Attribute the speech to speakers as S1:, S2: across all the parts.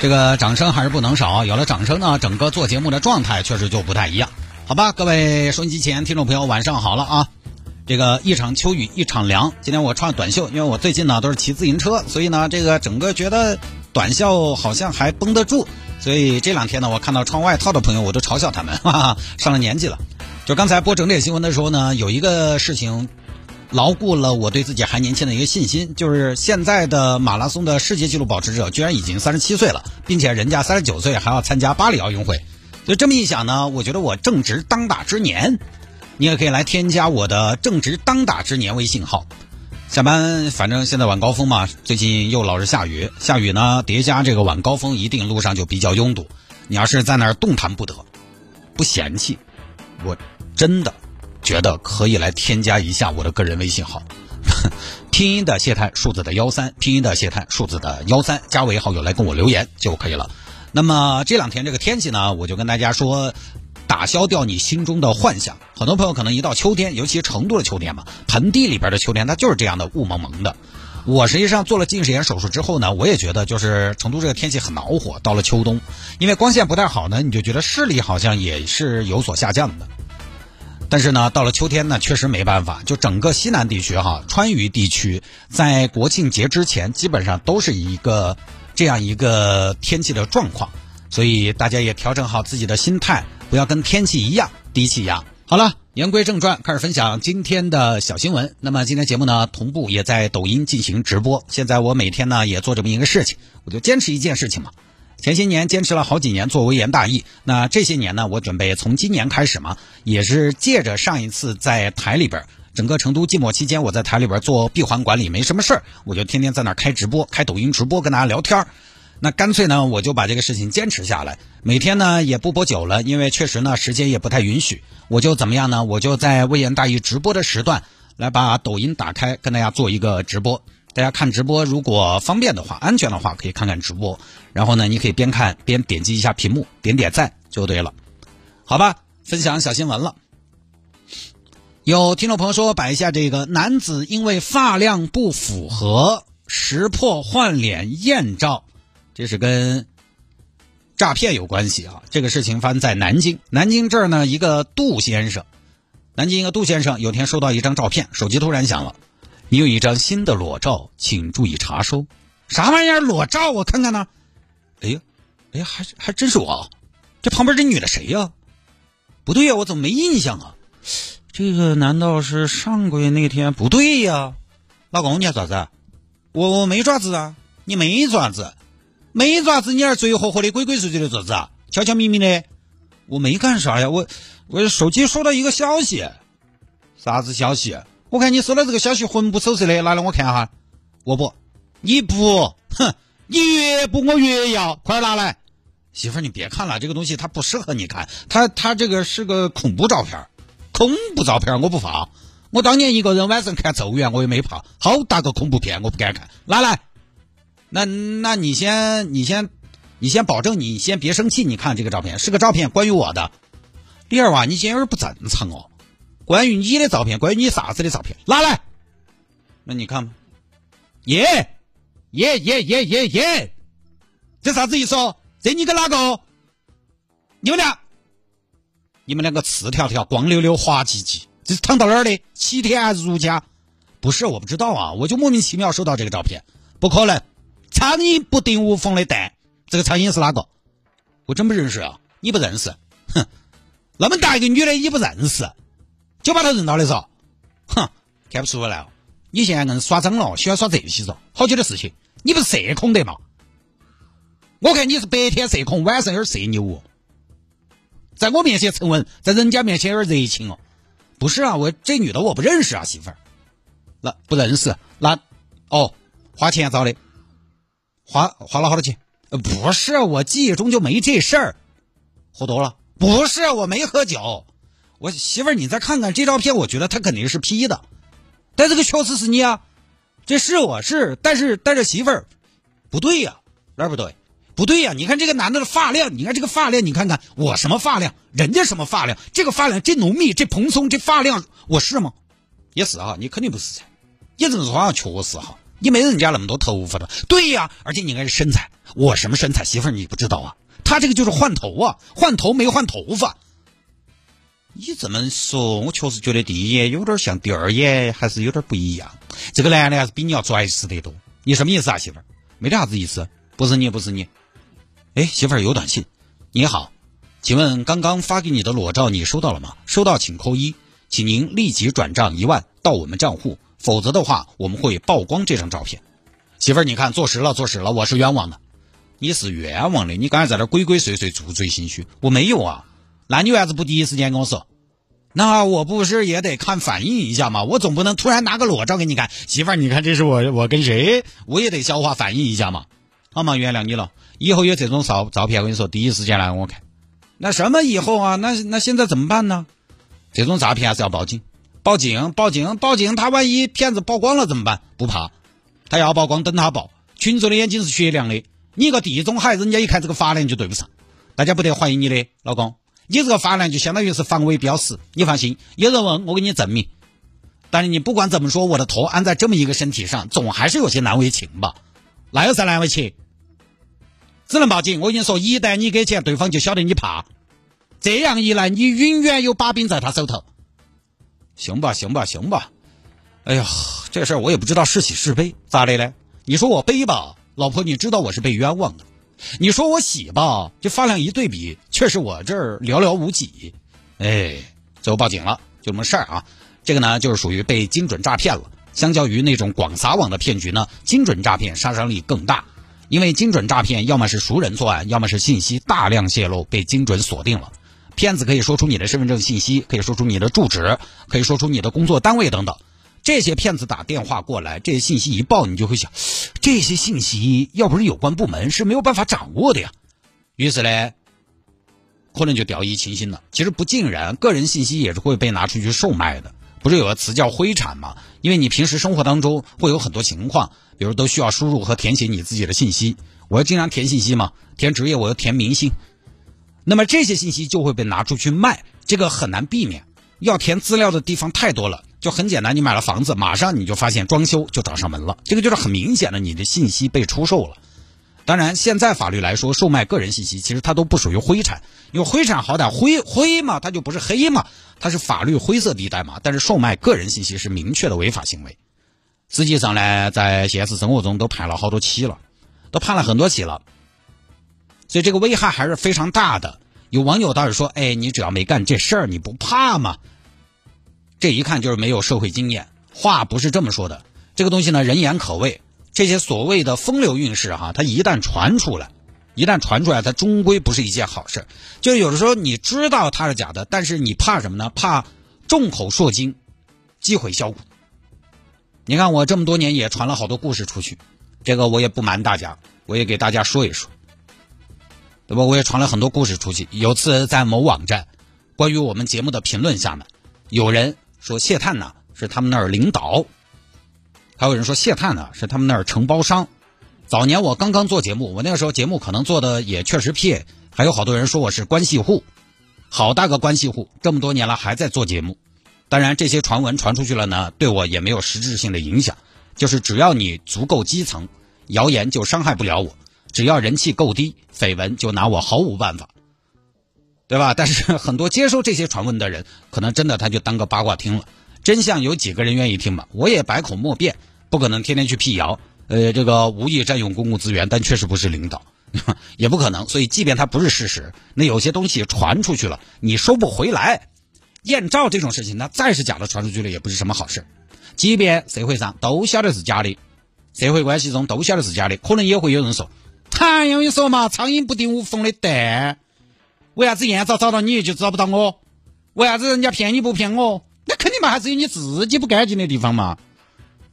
S1: 这个掌声还是不能少，有了掌声呢，整个做节目的状态确实就不太一样，好吧？各位收音机前听众朋友，晚上好了啊！这个一场秋雨一场凉，今天我穿短袖，因为我最近呢都是骑自行车，所以呢这个整个觉得短袖好像还绷得住，所以这两天呢我看到穿外套的朋友，我都嘲笑他们，哈哈，上了年纪了。就刚才播整点新闻的时候呢，有一个事情。牢固了我对自己还年轻的一个信心，就是现在的马拉松的世界纪录保持者居然已经三十七岁了，并且人家三十九岁还要参加巴黎奥运会，就这么一想呢，我觉得我正值当打之年，你也可以来添加我的正值当打之年微信号。下班反正现在晚高峰嘛，最近又老是下雨，下雨呢叠加这个晚高峰，一定路上就比较拥堵。你要是在那儿动弹不得，不嫌弃，我真的。觉得可以来添加一下我的个人微信号，拼音的谢探，数字的幺三，拼音的谢探，数字的幺三，加为好友来跟我留言就可以了。那么这两天这个天气呢，我就跟大家说，打消掉你心中的幻想。很多朋友可能一到秋天，尤其成都的秋天嘛，盆地里边的秋天，它就是这样的雾蒙蒙的。我实际上做了近视眼手术之后呢，我也觉得就是成都这个天气很恼火。到了秋冬，因为光线不太好呢，你就觉得视力好像也是有所下降的。但是呢，到了秋天呢，确实没办法。就整个西南地区哈，川渝地区在国庆节之前，基本上都是一个这样一个天气的状况。所以大家也调整好自己的心态，不要跟天气一样低气压。好了，言归正传，开始分享今天的小新闻。那么今天节目呢，同步也在抖音进行直播。现在我每天呢也做这么一个事情，我就坚持一件事情嘛。前些年坚持了好几年做微言大义，那这些年呢，我准备从今年开始嘛，也是借着上一次在台里边，整个成都寂寞期间，我在台里边做闭环管理，没什么事儿，我就天天在那开直播，开抖音直播跟大家聊天那干脆呢，我就把这个事情坚持下来，每天呢也不播久了，因为确实呢时间也不太允许，我就怎么样呢？我就在微言大义直播的时段来把抖音打开，跟大家做一个直播。大家看直播，如果方便的话、安全的话，可以看看直播。然后呢，你可以边看边点击一下屏幕，点点赞就对了。好吧，分享小新闻了。有听众朋友说，摆一下这个男子因为发量不符合，识破换脸艳照，这是跟诈骗有关系啊。这个事情发生在南京，南京这儿呢，一个杜先生，南京一个杜先生有天收到一张照片，手机突然响了。你有一张新的裸照，请注意查收。啥玩意儿裸照？我看看呢。哎呀，哎呀，还还真是我。这旁边这女的谁呀？不对呀，我怎么没印象啊？这个难道是上个月那天？不对呀，老公你要爪子？我我没爪子啊，你没爪子，没爪子，你那嘴活活的、鬼鬼祟祟的做子啊？悄悄咪咪的，我没干啥呀，我我手机收到一个消息，啥子消息？我看你收到这个消息魂不守舍的，拿来我看哈。我不，你不，哼，你越不我越要，快拿来。媳妇儿，你别看了，这个东西它不适合你看，它它这个是个恐怖照片，恐怖照片我不放。我当年一个人晚上看咒怨，我也没怕，好大个恐怖片我不敢看，拿来。那那你先你先你先保证你先别生气，你看这个照片是个照片，关于我的。李二娃，你今天有点不正常哦。关于你的照片，关于你啥子的照片，拿来。那你看吧，耶耶耶耶耶耶，这啥子意思哦？这你跟哪个？你们俩，你们两个赤条条、光溜溜、滑稽稽，这是躺到哪儿的？七天还是如家？不是，我不知道啊，我就莫名其妙收到这个照片，不可能。苍蝇不叮无缝的蛋，这个苍蝇是哪个？我真不认识啊，你不认识？哼，那么大一个女的，你不认识？就把他认到的嗦，哼，看不出来哦。你现在硬是耍脏了，喜欢耍这些嗦，好久的事情。你不是社恐的嘛？我看你是白天社恐，晚上有点社牛哦。在我面前沉稳，在人家面前有点热情哦。不是啊，我这女的我不认识啊，媳妇儿。那不认识，那哦，花钱找的，花花了好多钱？呃，不是，我记忆中就没这事儿。喝多了。不是，我没喝酒。我媳妇儿，你再看看这照片，我觉得他肯定是 P 的。但这个确实是你啊，这是我是，但是但是媳妇儿，不对呀，哪儿不对？不对呀，你看这个男的的发量，你看这个发量，你看看我什么发量，人家什么发量？这个发量这浓密，这蓬松，这发量，我是吗？也是哈，你肯定不是噻。你这么说啊确实哈，你没人家那么多头发的。对呀，而且你看这身材，我什么身材？媳妇儿你不知道啊？他这个就是换头啊，换头没换头发。你这么说，我确实觉得第一眼有点像，第二眼还是有点不一样。这个男的还是比你要拽实得多。你什么意思啊，媳妇儿？没得啥子意思，不是你，不是你。哎，媳妇儿有短信，你好，请问刚刚发给你的裸照你收到了吗？收到请扣一，请您立即转账一万到我们账户，否则的话我们会曝光这张照片。媳妇儿，你看坐实了，坐实了，我是冤枉的。你是冤枉的，你刚才在那鬼鬼祟祟、做贼心虚，我没有啊。那你为啥子不第一时间跟我说？那我不是也得看反应一下吗？我总不能突然拿个裸照给你看，媳妇儿，你看这是我我跟谁？我也得消化反应一下嘛。好嘛，原谅你了。以后有这种照照片，我跟你说，第一时间来我看。那什么以后啊？那那现在怎么办呢？这种诈骗还是要报警，报警，报警，报警！他万一骗子曝光了怎么办？不怕，他要曝光，等他报。群众的眼睛是雪亮的，你个地中海，人家一看这个发量就对不上，大家不得怀疑你的老公。你这个发量就相当于是防伪标识，你放心，有人问我给你证明。但是你不管怎么说，我的头安在这么一个身体上，总还是有些难为情吧？那有啥难为情？只能报警。我跟你说，一旦你给钱，对方就晓得你怕。这样一来，你永远有把柄在他手头。行吧，行吧，行吧。哎呀，这事儿我也不知道是喜是悲，咋的嘞？你说我悲吧，老婆，你知道我是被冤枉的；你说我喜吧，这发量一对比，确实我这儿寥寥无几。哎，最后报警了，就这么事儿啊。这个呢，就是属于被精准诈骗了。相较于那种广撒网的骗局呢，精准诈骗杀伤力更大。因为精准诈骗，要么是熟人作案，要么是信息大量泄露被精准锁定了。骗子可以说出你的身份证信息，可以说出你的住址，可以说出你的工作单位等等。这些骗子打电话过来，这些信息一报，你就会想，这些信息要不是有关部门是没有办法掌握的呀。于是呢，可能就掉以轻心了。其实不尽然，个人信息也是会被拿出去售卖的。不是有个词叫灰产吗？因为你平时生活当中会有很多情况，比如都需要输入和填写你自己的信息。我要经常填信息嘛，填职业，我要填明星。那么这些信息就会被拿出去卖，这个很难避免。要填资料的地方太多了，就很简单，你买了房子，马上你就发现装修就找上门了，这个就是很明显的你的信息被出售了。当然，现在法律来说，售卖个人信息其实它都不属于灰产，因为灰产好歹灰灰嘛，它就不是黑嘛，它是法律灰色地带嘛。但是售卖个人信息是明确的违法行为。实际上呢，在现实生活中都判了好多起了，都判了很多起了，所以这个危害还是非常大的。有网友倒是说：“哎，你只要没干这事儿，你不怕吗？”这一看就是没有社会经验，话不是这么说的。这个东西呢，人言可畏。这些所谓的风流韵事哈，它一旦传出来，一旦传出来，它终归不是一件好事。就有的时候你知道它是假的，但是你怕什么呢？怕众口铄金，积毁销骨。你看我这么多年也传了好多故事出去，这个我也不瞒大家，我也给大家说一说，对吧？我也传了很多故事出去。有次在某网站，关于我们节目的评论下面，有人说谢探呢是他们那儿领导。还有人说谢探呢是他们那儿承包商。早年我刚刚做节目，我那个时候节目可能做的也确实撇，还有好多人说我是关系户，好大个关系户，这么多年了还在做节目。当然这些传闻传出去了呢，对我也没有实质性的影响。就是只要你足够基层，谣言就伤害不了我；只要人气够低，绯闻就拿我毫无办法，对吧？但是很多接收这些传闻的人，可能真的他就当个八卦听了。真相有几个人愿意听嘛？我也百口莫辩。不可能天天去辟谣，呃，这个无意占用公共资源，但确实不是领导，也不可能。所以，即便它不是事实，那有些东西传出去了，你收不回来。艳照这种事情，那再是假的传出去了，也不是什么好事。即便社会上都晓得是假的，社会关系中都晓得是假的，可能也会有人说：“哎呀，我跟你说嘛，苍蝇不叮无缝的蛋，为啥子验照找到你就找不到我？为啥子人家骗你不骗我？那肯定嘛，还是有你自己不干净的地方嘛。”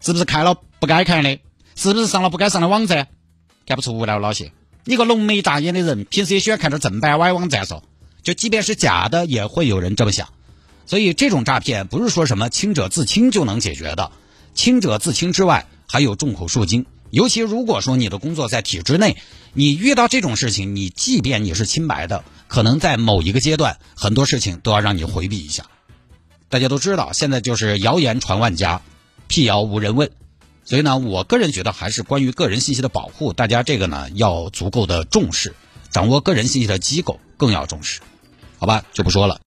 S1: 是不是看了不该看的？是不是上了不该上的网站？看不出来，老谢，你个浓眉大眼的人，平时也喜欢看点正版歪网站嗦。就即便是假的，也会有人这么想。所以这种诈骗不是说什么清者自清就能解决的，清者自清之外，还有众口铄金。尤其如果说你的工作在体制内，你遇到这种事情，你即便你是清白的，可能在某一个阶段，很多事情都要让你回避一下。大家都知道，现在就是谣言传万家，辟谣无人问。所以呢，我个人觉得还是关于个人信息的保护，大家这个呢要足够的重视，掌握个人信息的机构更要重视，好吧，就不说了。